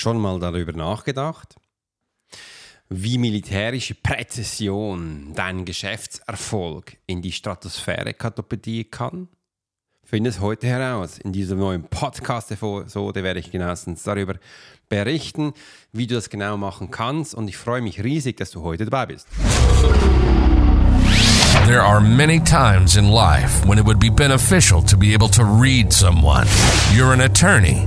Schon mal darüber nachgedacht, wie militärische Präzision deinen Geschäftserfolg in die Stratosphäre katapultieren kann? Finde es heute heraus. In dieser neuen Podcast-Episode werde ich genauestens darüber berichten, wie du das genau machen kannst und ich freue mich riesig, dass du heute dabei bist. There are many times in life when it would be beneficial to be able to read someone. You're an attorney.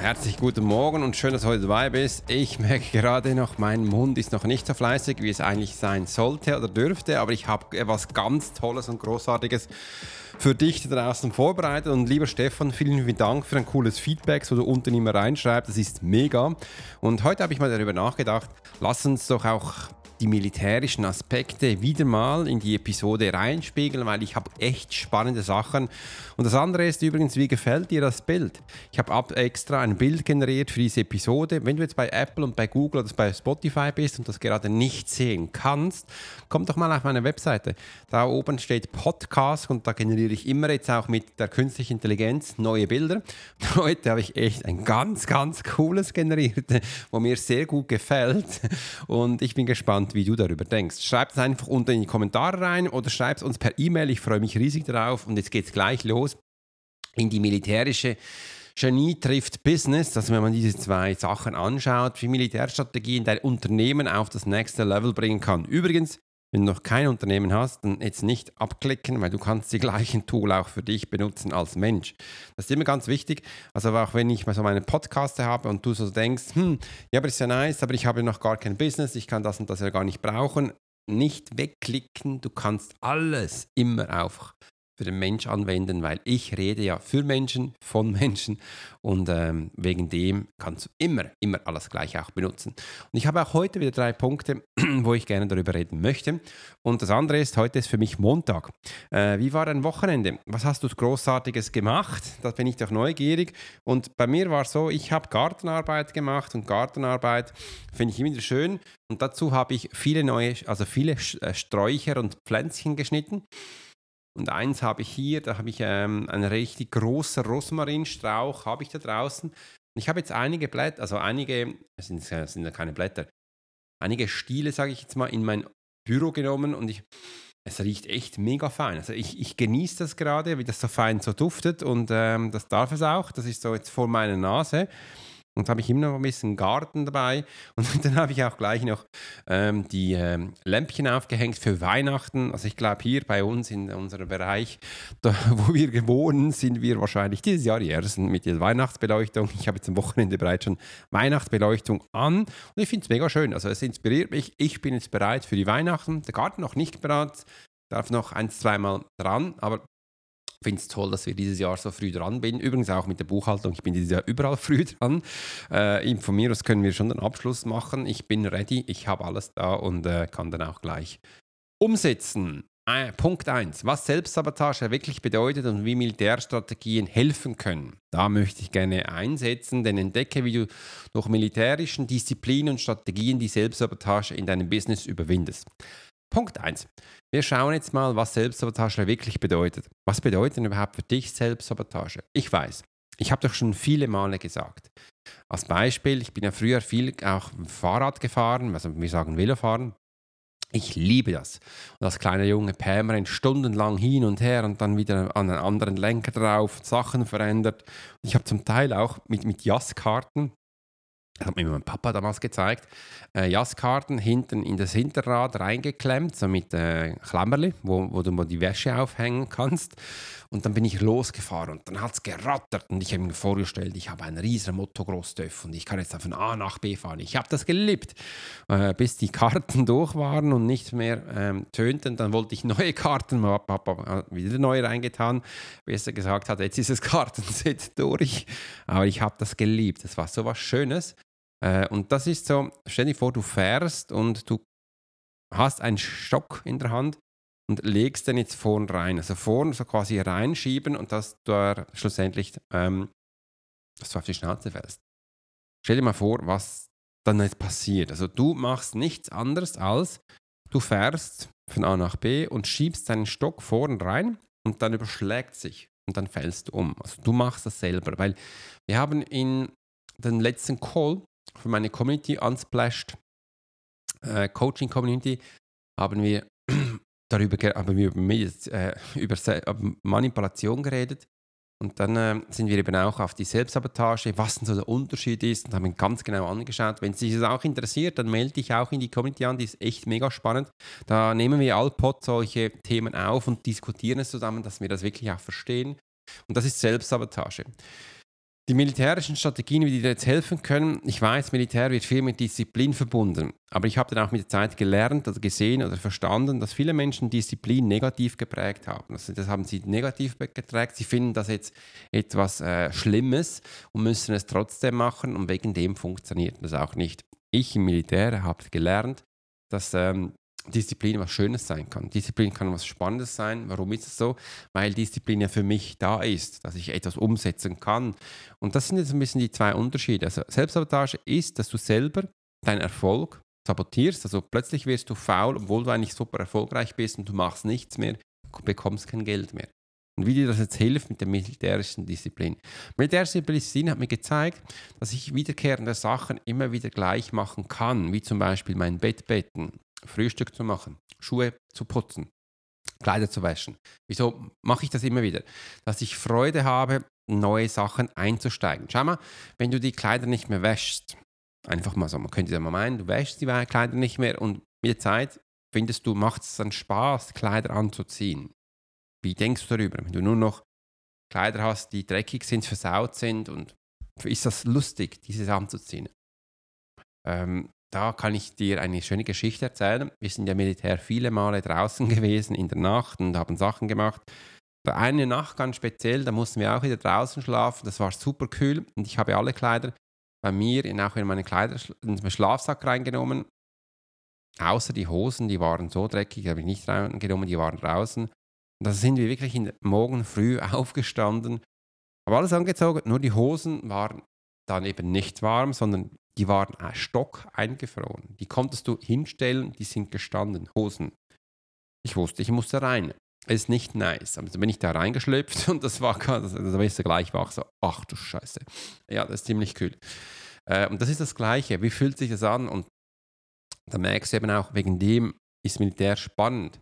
Herzlich guten Morgen und schön, dass du heute dabei bist. Ich merke gerade noch, mein Mund ist noch nicht so fleißig, wie es eigentlich sein sollte oder dürfte, aber ich habe etwas ganz Tolles und Großartiges für dich da draußen vorbereitet. Und lieber Stefan, vielen, vielen Dank für ein cooles Feedback, so du unten immer reinschreibst. Das ist mega. Und heute habe ich mal darüber nachgedacht, lass uns doch auch die militärischen Aspekte wieder mal in die Episode reinspiegeln, weil ich habe echt spannende Sachen. Und das andere ist übrigens, wie gefällt dir das Bild? Ich habe extra ein Bild generiert für diese Episode. Wenn du jetzt bei Apple und bei Google oder bei Spotify bist und das gerade nicht sehen kannst, komm doch mal auf meine Webseite. Da oben steht Podcast und da generiere ich immer jetzt auch mit der künstlichen Intelligenz neue Bilder. Heute habe ich echt ein ganz, ganz cooles generiert, wo mir sehr gut gefällt. Und ich bin gespannt, gespannt, wie du darüber denkst. Schreib es einfach unten in die Kommentare rein oder schreib es uns per E-Mail. Ich freue mich riesig darauf. Und jetzt geht es gleich los in die militärische Genie trifft Business, dass wenn man diese zwei Sachen anschaut, wie Militärstrategien dein Unternehmen auf das nächste Level bringen kann. Übrigens, wenn du noch kein Unternehmen hast, dann jetzt nicht abklicken, weil du kannst die gleichen Tool auch für dich benutzen als Mensch. Das ist immer ganz wichtig. Also auch wenn ich mal so meine Podcasts habe und du so denkst, hm, ja, aber ist ja nice, aber ich habe noch gar kein Business, ich kann das und das ja gar nicht brauchen. Nicht wegklicken, du kannst alles immer auch für den Mensch anwenden, weil ich rede ja für Menschen, von Menschen und ähm, wegen dem kannst du immer, immer alles gleich auch benutzen. Und ich habe auch heute wieder drei Punkte, wo ich gerne darüber reden möchte. Und das andere ist, heute ist für mich Montag. Äh, wie war dein Wochenende? Was hast du Großartiges gemacht? Da bin ich doch neugierig. Und bei mir war es so, ich habe Gartenarbeit gemacht und Gartenarbeit finde ich immer wieder schön. Und dazu habe ich viele neue, also viele äh, Sträucher und Pflänzchen geschnitten. Und eins habe ich hier, da habe ich ähm, einen richtig großen Rosmarinstrauch, habe ich da draußen. Und ich habe jetzt einige Blätter, also einige, es sind, sind ja keine Blätter, einige Stiele, sage ich jetzt mal, in mein Büro genommen und ich, es riecht echt mega fein. Also ich, ich genieße das gerade, wie das so fein so duftet und ähm, das darf es auch. Das ist so jetzt vor meiner Nase. Und habe ich immer noch ein bisschen Garten dabei. Und dann habe ich auch gleich noch ähm, die ähm, Lämpchen aufgehängt für Weihnachten. Also ich glaube, hier bei uns in unserem Bereich, da, wo wir gewohnt sind wir wahrscheinlich dieses Jahr die Ersten mit der Weihnachtsbeleuchtung. Ich habe jetzt am Wochenende bereits schon Weihnachtsbeleuchtung an. Und ich finde es mega schön. Also es inspiriert mich. Ich bin jetzt bereit für die Weihnachten. Der Garten noch nicht bereit. Darf noch ein, zweimal dran, aber finde es toll, dass wir dieses Jahr so früh dran sind. Übrigens auch mit der Buchhaltung. Ich bin dieses Jahr überall früh dran. Äh, von mir aus können wir schon den Abschluss machen. Ich bin ready. Ich habe alles da und äh, kann dann auch gleich umsetzen. Äh, Punkt 1. Was Selbstsabotage wirklich bedeutet und wie Militärstrategien helfen können. Da möchte ich gerne einsetzen, denn entdecke, wie du durch militärischen Disziplinen und Strategien die Selbstsabotage in deinem Business überwindest. Punkt 1. Wir schauen jetzt mal, was Selbstsabotage wirklich bedeutet. Was bedeutet denn überhaupt für dich Selbstsabotage? Ich weiß, ich habe doch schon viele Male gesagt. Als Beispiel, ich bin ja früher viel auch Fahrrad gefahren, also wir sagen Velofahren. Ich liebe das. Und als kleiner Junge Pämerin stundenlang hin und her und dann wieder an einen anderen Lenker drauf, Sachen verändert. Ich habe zum Teil auch mit, mit Jazzkarten das hat mir mein Papa damals gezeigt, äh, Jazzkarten hinten in das Hinterrad reingeklemmt, so mit äh, Klammerli, wo, wo du mal die Wäsche aufhängen kannst. Und dann bin ich losgefahren und dann hat es gerattert und ich habe mir vorgestellt, ich habe einen riesen Motocross-Töff und ich kann jetzt von A nach B fahren. Ich habe das geliebt, äh, bis die Karten durch waren und nicht mehr ähm, tönten. Dann wollte ich neue Karten, habe wieder neue reingetan. Besser gesagt hat, jetzt ist das Kartenset durch. Aber ich habe das geliebt. Das war so was Schönes. Äh, und das ist so, stell dir vor, du fährst und du hast einen Stock in der Hand und legst den jetzt vorn rein. Also vorn so quasi reinschieben und dass du schlussendlich ähm, dass du auf die Schnauze fällst. Stell dir mal vor, was dann jetzt passiert. Also du machst nichts anderes als du fährst von A nach B und schiebst deinen Stock vorn rein und dann überschlägt sich und dann fällst du um. Also du machst das selber, weil wir haben in den letzten Call für meine Community Unsplashed äh, Coaching Community haben wir darüber haben wir über, äh, über Manipulation geredet. Und dann äh, sind wir eben auch auf die Selbstsabotage, was denn so der Unterschied ist und haben ganz genau angeschaut. Wenn sich das auch interessiert, dann melde dich auch in die Community an, die ist echt mega spannend. Da nehmen wir allpod solche Themen auf und diskutieren es zusammen, dass wir das wirklich auch verstehen. Und das ist Selbstsabotage. Die militärischen Strategien, wie die dir jetzt helfen können, ich weiß, Militär wird viel mit Disziplin verbunden, aber ich habe dann auch mit der Zeit gelernt oder gesehen oder verstanden, dass viele Menschen Disziplin negativ geprägt haben. Also das haben sie negativ geprägt, sie finden das jetzt etwas äh, Schlimmes und müssen es trotzdem machen und wegen dem funktioniert das auch nicht. Ich im Militär habe gelernt, dass ähm, Disziplin was Schönes sein kann. Disziplin kann was Spannendes sein. Warum ist es so? Weil Disziplin ja für mich da ist, dass ich etwas umsetzen kann. Und das sind jetzt ein bisschen die zwei Unterschiede. Also Selbstsabotage ist, dass du selber deinen Erfolg sabotierst. Also plötzlich wirst du faul, obwohl du eigentlich super erfolgreich bist und du machst nichts mehr, bekommst kein Geld mehr. Und wie dir das jetzt hilft mit der militärischen Disziplin. Militärische Disziplin hat mir gezeigt, dass ich wiederkehrende Sachen immer wieder gleich machen kann, wie zum Beispiel mein Bettbetten, Frühstück zu machen, Schuhe zu putzen, Kleider zu waschen. Wieso mache ich das immer wieder? Dass ich Freude habe, neue Sachen einzusteigen. Schau mal, wenn du die Kleider nicht mehr wäschst, einfach mal so, man könnte ja mal meinen, du wäschst die Kleider nicht mehr und mit der Zeit findest du, macht es dann Spaß, Kleider anzuziehen. Wie denkst du darüber, wenn du nur noch Kleider hast, die dreckig sind, versaut sind und ist das lustig, dieses anzuziehen? Ähm, da kann ich dir eine schöne Geschichte erzählen. Wir sind ja Militär viele Male draußen gewesen in der Nacht und haben Sachen gemacht. Bei einer Nacht ganz speziell, da mussten wir auch wieder draußen schlafen. Das war super kühl und ich habe alle Kleider bei mir in, auch in meine Kleider in meinen Schlafsack reingenommen. Außer die Hosen, die waren so dreckig, die habe ich nicht reingenommen, die waren draußen. Und da sind wir wirklich in, morgen früh aufgestanden, habe alles angezogen, nur die Hosen waren dann eben nicht warm, sondern die waren stock eingefroren. Die konntest du hinstellen, die sind gestanden, Hosen. Ich wusste, ich musste rein. Ist nicht nice. Dann bin ich da reingeschlüpft und das war, das, das war ich gleich wach, so, ach du Scheiße. Ja, das ist ziemlich kühl. Äh, und das ist das Gleiche. Wie fühlt sich das an? Und da merkst du eben auch, wegen dem ist Militär spannend.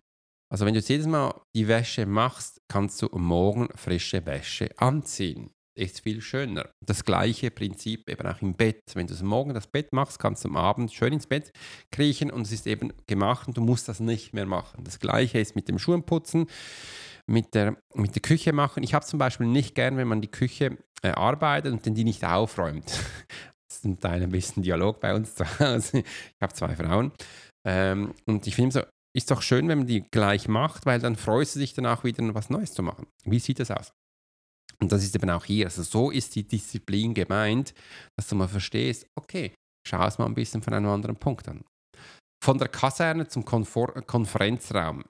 Also wenn du jedes Mal die Wäsche machst, kannst du morgen frische Wäsche anziehen ist viel schöner. Das gleiche Prinzip eben auch im Bett. Wenn du morgen das Bett machst, kannst du am Abend schön ins Bett kriechen und es ist eben gemacht und du musst das nicht mehr machen. Das gleiche ist mit dem Schuhenputzen, mit der, mit der Küche machen. Ich habe zum Beispiel nicht gern, wenn man die Küche äh, arbeitet und die nicht aufräumt. das ist ein Teil ein bisschen Dialog bei uns zu Hause. Ich habe zwei Frauen. Ähm, und ich finde so, ist doch schön, wenn man die gleich macht, weil dann freust du dich danach wieder was Neues zu machen. Wie sieht das aus? Und das ist eben auch hier. Also so ist die Disziplin gemeint, dass du mal verstehst, okay, schau es mal ein bisschen von einem anderen Punkt an. Von der Kaserne zum Konfor Konferenzraum.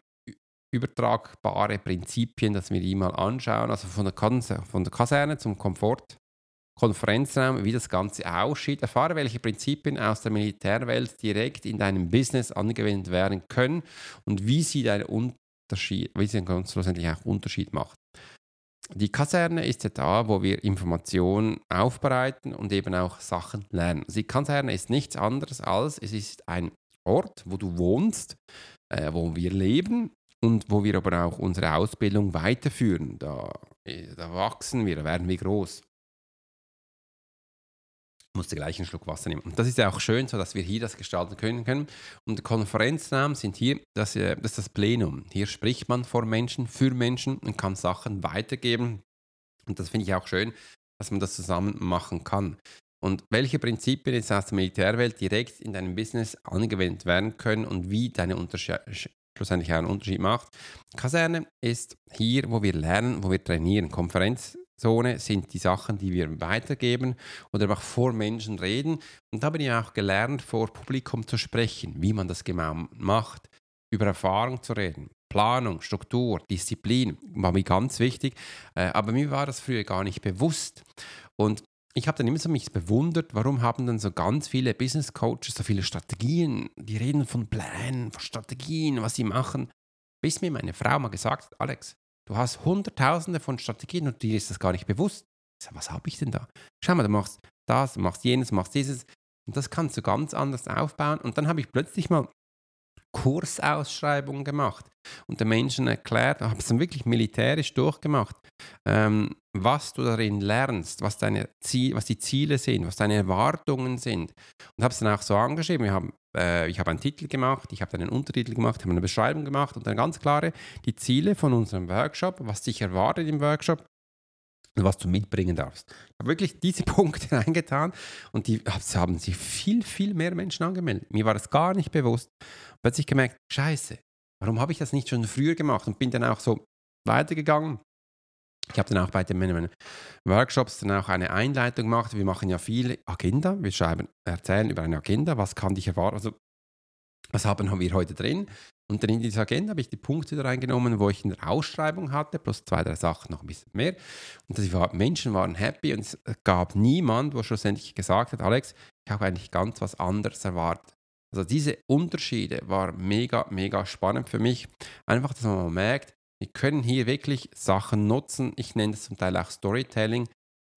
Übertragbare Prinzipien, dass wir die mal anschauen. Also von der, von der Kaserne zum Komfort. Konferenzraum, wie das Ganze aussieht. Erfahre, welche Prinzipien aus der Militärwelt direkt in deinem Business angewendet werden können und wie sie deinen Unterschied, wie sie schlussendlich auch Unterschied macht. Die Kaserne ist ja da, wo wir Informationen aufbereiten und eben auch Sachen lernen. Also die Kaserne ist nichts anderes als, es ist ein Ort, wo du wohnst, äh, wo wir leben und wo wir aber auch unsere Ausbildung weiterführen. Da, äh, da wachsen wir, da werden wir groß. Musste gleich einen Schluck Wasser nehmen. Und das ist ja auch schön, so dass wir hier das gestalten können. können. Und der Konferenzraum sind hier, das, äh, das ist das Plenum. Hier spricht man vor Menschen, für Menschen und kann Sachen weitergeben. Und das finde ich auch schön, dass man das zusammen machen kann. Und welche Prinzipien jetzt aus der Militärwelt direkt in deinem Business angewendet werden können und wie deine Unterschied schlussendlich auch einen Unterschied macht. Kaserne ist hier, wo wir lernen, wo wir trainieren. Konferenz Zone sind die Sachen, die wir weitergeben oder auch vor Menschen reden. Und da habe ich auch gelernt, vor Publikum zu sprechen, wie man das genau macht, über Erfahrung zu reden. Planung, Struktur, Disziplin war mir ganz wichtig, äh, aber mir war das früher gar nicht bewusst. Und ich habe dann immer so mich bewundert, warum haben dann so ganz viele Business Coaches so viele Strategien, die reden von Plänen, von Strategien, was sie machen, bis mir meine Frau mal gesagt hat, Alex, Du hast hunderttausende von Strategien und dir ist das gar nicht bewusst. Sag, was habe ich denn da? Schau mal, du machst das, du machst jenes, machst dieses. Und das kannst du ganz anders aufbauen. Und dann habe ich plötzlich mal Kursausschreibungen gemacht und den Menschen erklärt, habe es dann wirklich militärisch durchgemacht, ähm, was du darin lernst, was, deine Ziel, was die Ziele sind, was deine Erwartungen sind. Und habe es dann auch so angeschrieben. Wir haben, äh, ich habe einen Titel gemacht, ich habe einen Untertitel gemacht, habe eine Beschreibung gemacht und dann ganz klare die Ziele von unserem Workshop, was dich erwartet im Workshop was du mitbringen darfst. Ich habe wirklich diese Punkte reingetan und die haben sich viel, viel mehr Menschen angemeldet. Mir war das gar nicht bewusst. Plötzlich gemerkt, scheiße, warum habe ich das nicht schon früher gemacht und bin dann auch so weitergegangen. Ich habe dann auch bei den Workshops dann auch eine Einleitung gemacht. Wir machen ja viel Agenda. Wir schreiben, erzählen über eine Agenda. Was kann dich erwarten? Also, was haben wir heute drin? Und dann in diese Agenda habe ich die Punkte da reingenommen, wo ich eine Ausschreibung hatte, plus zwei, drei Sachen noch ein bisschen mehr. Und die Menschen waren happy und es gab niemand, wo schlussendlich gesagt hat, Alex, ich habe eigentlich ganz was anderes erwartet. Also diese Unterschiede waren mega, mega spannend für mich. Einfach, dass man merkt, wir können hier wirklich Sachen nutzen. Ich nenne das zum Teil auch Storytelling,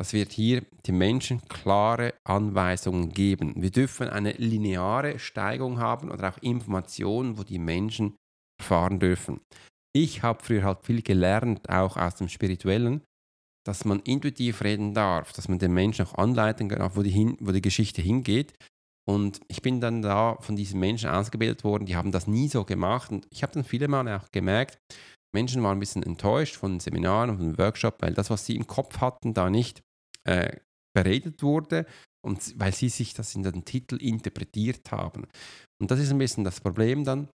dass wir hier den Menschen klare Anweisungen geben. Wir dürfen eine lineare Steigung haben oder auch Informationen, wo die Menschen erfahren dürfen. Ich habe früher halt viel gelernt, auch aus dem Spirituellen, dass man intuitiv reden darf, dass man den Menschen auch anleiten kann, wo die, hin, wo die Geschichte hingeht. Und ich bin dann da von diesen Menschen ausgebildet worden, die haben das nie so gemacht. Und ich habe dann viele Male auch gemerkt, Menschen waren ein bisschen enttäuscht von Seminaren und dem Workshop, weil das, was sie im Kopf hatten, da nicht äh, beredet wurde und weil sie sich das in den Titel interpretiert haben. Und das ist ein bisschen das Problem dann,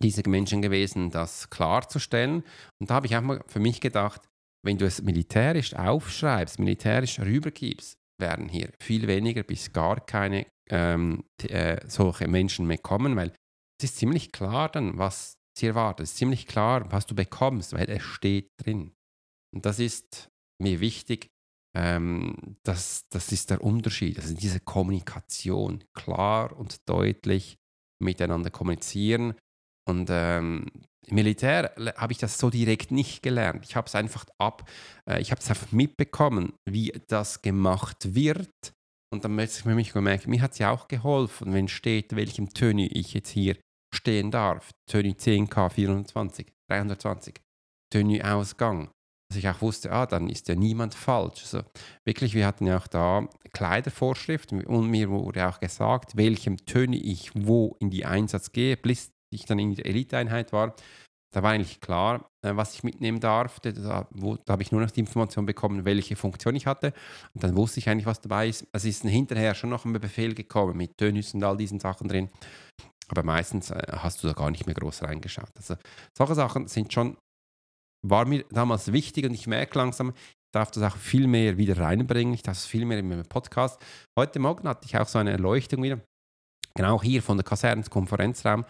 diese Menschen gewesen, das klarzustellen. Und da habe ich auch mal für mich gedacht, wenn du es militärisch aufschreibst, militärisch rübergibst, werden hier viel weniger bis gar keine ähm, äh, solche Menschen mehr kommen, weil es ist ziemlich klar dann, was sie erwartet. Es ist ziemlich klar, was du bekommst, weil es steht drin. Und das ist mir wichtig. Ähm, das, das ist der Unterschied. Also diese Kommunikation, klar und deutlich miteinander kommunizieren. Und ähm, im Militär habe ich das so direkt nicht gelernt. Ich habe es einfach ab, äh, ich habe es einfach mitbekommen, wie das gemacht wird. Und dann habe ich mich gemerkt, mir hat es ja auch geholfen, wenn steht, welchem Töne ich jetzt hier stehen darf. Tönü 10K 420, 320. Tönü Ausgang. Dass ich auch wusste, ah, dann ist ja niemand falsch. Also wirklich, wir hatten ja auch da Kleidervorschriften und mir wurde auch gesagt, welchem Tönü ich wo in die Einsatz gehe, bis ich dann in der Eliteeinheit war. Da war eigentlich klar, äh, was ich mitnehmen darf. Da, da, da habe ich nur noch die Information bekommen, welche Funktion ich hatte. Und dann wusste ich eigentlich, was dabei ist. Es ist hinterher schon noch ein Befehl gekommen mit Tönüs und all diesen Sachen drin. Aber meistens äh, hast du da gar nicht mehr groß reingeschaut. Also solche Sachen sind schon, war mir damals wichtig und ich merke langsam, ich darf das auch viel mehr wieder reinbringen. Ich darf es viel mehr in meinem Podcast. Heute Morgen hatte ich auch so eine Erleuchtung wieder. Genau hier von der Kasernenkonferenzraum,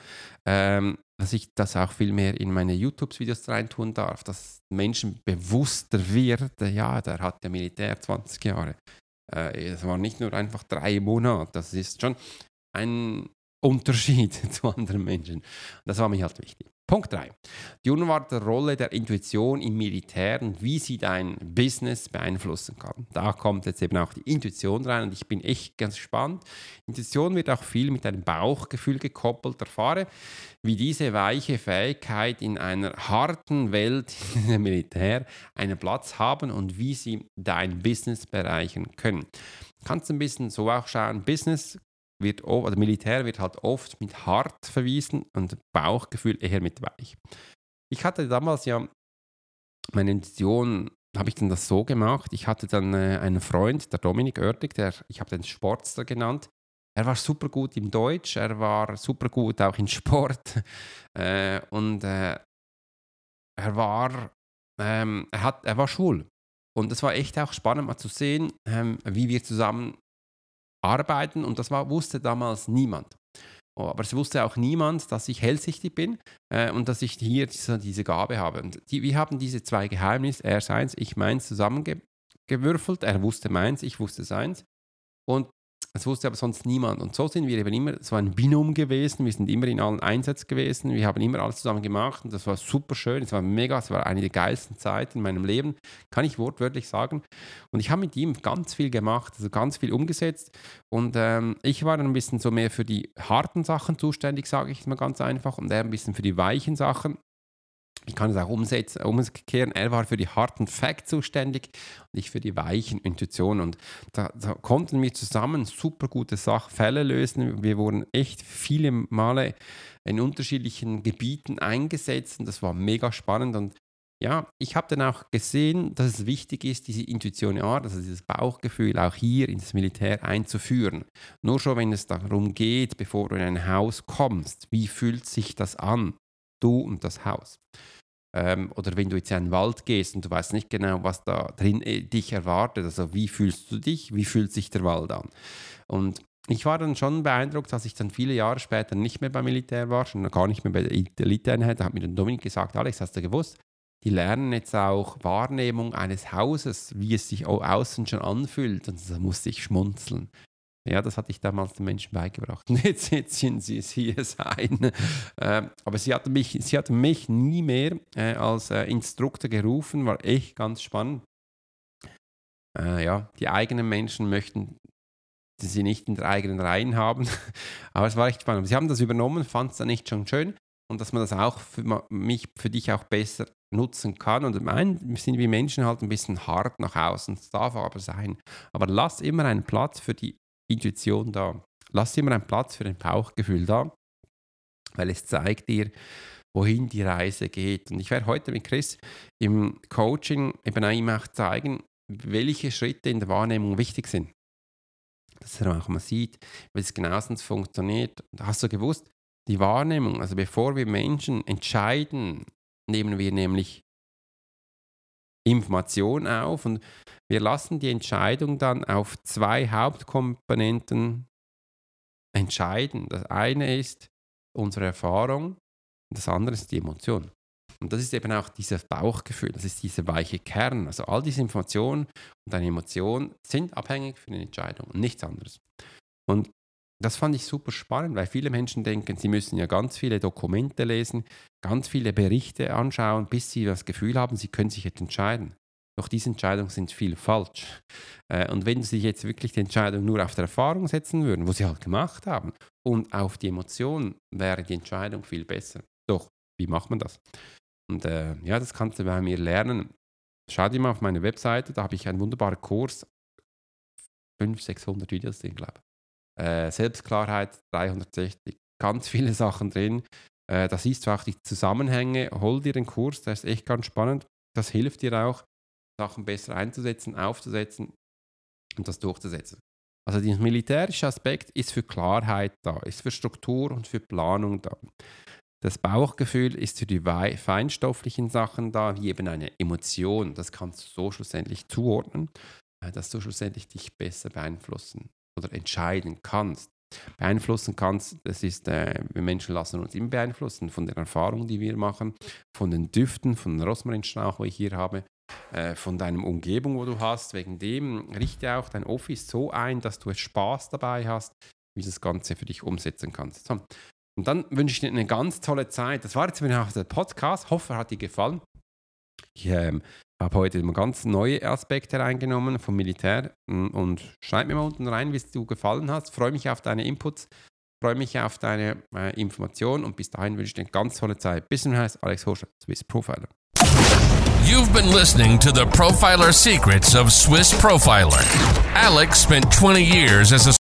ähm, dass ich das auch viel mehr in meine YouTube-Videos reintun darf, dass Menschen bewusster wird, ja, der hat ja Militär 20 Jahre. Äh, es war nicht nur einfach drei Monate, das ist schon ein Unterschied zu anderen Menschen. Das war mir halt wichtig. Punkt 3. Die unerwartete Rolle der Intuition im Militär und wie sie dein Business beeinflussen kann. Da kommt jetzt eben auch die Intuition rein und ich bin echt ganz gespannt. Intuition wird auch viel mit deinem Bauchgefühl gekoppelt. Erfahre, wie diese weiche Fähigkeit in einer harten Welt im Militär einen Platz haben und wie sie dein Business bereichern können. Kannst ein bisschen so auch schauen, Business wird, oder Militär wird halt oft mit hart verwiesen und Bauchgefühl eher mit weich. Ich hatte damals ja meine Intention, habe ich dann das so gemacht. Ich hatte dann äh, einen Freund, der Dominik Oertig, der, ich habe den Sportster genannt. Er war super gut im Deutsch, er war super gut auch in Sport äh, und äh, er war, ähm, er, hat, er war schwul. Und es war echt auch spannend mal zu sehen, ähm, wie wir zusammen arbeiten und das war, wusste damals niemand. Oh, aber es wusste auch niemand, dass ich hellsichtig bin äh, und dass ich hier diese, diese Gabe habe. Und die, wir haben diese zwei Geheimnisse, er seins, ich meins, zusammengewürfelt. Er wusste meins, ich wusste seins. Und das wusste aber sonst niemand. Und so sind wir eben immer so ein Binom gewesen. Wir sind immer in allen Einsätzen gewesen. Wir haben immer alles zusammen gemacht. Und das war super schön. Es war mega. Es war eine der geilsten Zeiten in meinem Leben. Kann ich wortwörtlich sagen. Und ich habe mit ihm ganz viel gemacht, also ganz viel umgesetzt. Und ähm, ich war dann ein bisschen so mehr für die harten Sachen zuständig, sage ich mal ganz einfach. Und er ein bisschen für die weichen Sachen ich kann es auch umsetzen, umkehren. Er war für die harten Facts zuständig und ich für die weichen Intuitionen. Und da, da konnten wir zusammen super gute Sachfälle lösen. Wir wurden echt viele Male in unterschiedlichen Gebieten eingesetzt und das war mega spannend. Und ja, ich habe dann auch gesehen, dass es wichtig ist, diese Intuition, ja, also dieses Bauchgefühl auch hier ins Militär einzuführen. Nur schon, wenn es darum geht, bevor du in ein Haus kommst, wie fühlt sich das an? Du und das Haus. Ähm, oder wenn du jetzt in einen Wald gehst und du weißt nicht genau, was da drin äh, dich erwartet, also wie fühlst du dich, wie fühlt sich der Wald an. Und ich war dann schon beeindruckt, dass ich dann viele Jahre später nicht mehr beim Militär war, schon gar nicht mehr bei der Eliteeinheit. Da hat mir dann Dominik gesagt, Alex, hast du gewusst, die lernen jetzt auch Wahrnehmung eines Hauses, wie es sich außen schon anfühlt. Und da musste ich schmunzeln. Ja, das hatte ich damals den Menschen beigebracht. Jetzt setzen sie es hier sein. Äh, aber sie hatte mich, sie hatte mich nie mehr äh, als äh, Instruktor gerufen, war echt ganz spannend. Äh, ja, die eigenen Menschen möchten sie nicht in der eigenen Reihen haben, aber es war echt spannend. Sie haben das übernommen, fand es dann nicht schon schön und dass man das auch für mich, für dich auch besser nutzen kann. Und mein sind wir Menschen halt ein bisschen hart nach außen, es darf aber sein. Aber lass immer einen Platz für die Intuition da. Lass immer einen Platz für ein Bauchgefühl da, weil es zeigt dir, wohin die Reise geht. Und ich werde heute mit Chris im Coaching eben ihm auch zeigen, welche Schritte in der Wahrnehmung wichtig sind. Dass er auch mal sieht, wie es genauestens funktioniert. Hast du gewusst, die Wahrnehmung, also bevor wir Menschen entscheiden, nehmen wir nämlich Information auf und wir lassen die Entscheidung dann auf zwei Hauptkomponenten entscheiden. Das eine ist unsere Erfahrung und das andere ist die Emotion. Und das ist eben auch dieses Bauchgefühl, das ist dieser weiche Kern. Also all diese Informationen und deine Emotionen sind abhängig für eine Entscheidung und nichts anderes. Und das fand ich super spannend, weil viele Menschen denken, sie müssen ja ganz viele Dokumente lesen, ganz viele Berichte anschauen, bis sie das Gefühl haben, sie können sich jetzt entscheiden. Doch diese Entscheidungen sind viel falsch. Äh, und wenn sie jetzt wirklich die Entscheidung nur auf der Erfahrung setzen würden, wo sie halt gemacht haben, und auf die Emotionen, wäre die Entscheidung viel besser. Doch, wie macht man das? Und äh, ja, das kannst du bei mir lernen. Schau dir mal auf meine Webseite, da habe ich einen wunderbaren Kurs. 500, 600 Videos drin, glaube ich. Äh, Selbstklarheit 360, ganz viele Sachen drin. Äh, da siehst du auch die Zusammenhänge. Hol dir den Kurs, der ist echt ganz spannend. Das hilft dir auch, Sachen besser einzusetzen, aufzusetzen und das durchzusetzen. Also der militärische Aspekt ist für Klarheit da, ist für Struktur und für Planung da. Das Bauchgefühl ist für die feinstofflichen Sachen da, wie eben eine Emotion. Das kannst du so schlussendlich zuordnen, äh, dass du schlussendlich dich besser beeinflussen oder entscheiden kannst. Beeinflussen kannst, das ist, äh, wir Menschen lassen uns immer beeinflussen von den Erfahrungen, die wir machen, von den Düften, von dem Rosmarinstrauch, wo ich hier habe, äh, von deiner Umgebung, wo du hast. Wegen dem richte auch dein Office so ein, dass du Spaß dabei hast, wie du das Ganze für dich umsetzen kannst. So. Und dann wünsche ich dir eine ganz tolle Zeit. Das war jetzt wieder der Podcast. Hoffe, hat dir gefallen. Ich ähm, habe heute mal ganz neue Aspekte reingenommen vom Militär und schreib mir mal unten rein, wie es dir gefallen hat. Freue mich auf deine Inputs, freue mich auf deine äh, Informationen und bis dahin wünsche ich dir eine ganz tolle Zeit. Bis zum heißt Alex Hoscher, Swiss Profiler. You've been listening to the Profiler Secrets of Swiss Profiler. Alex spent 20 years as a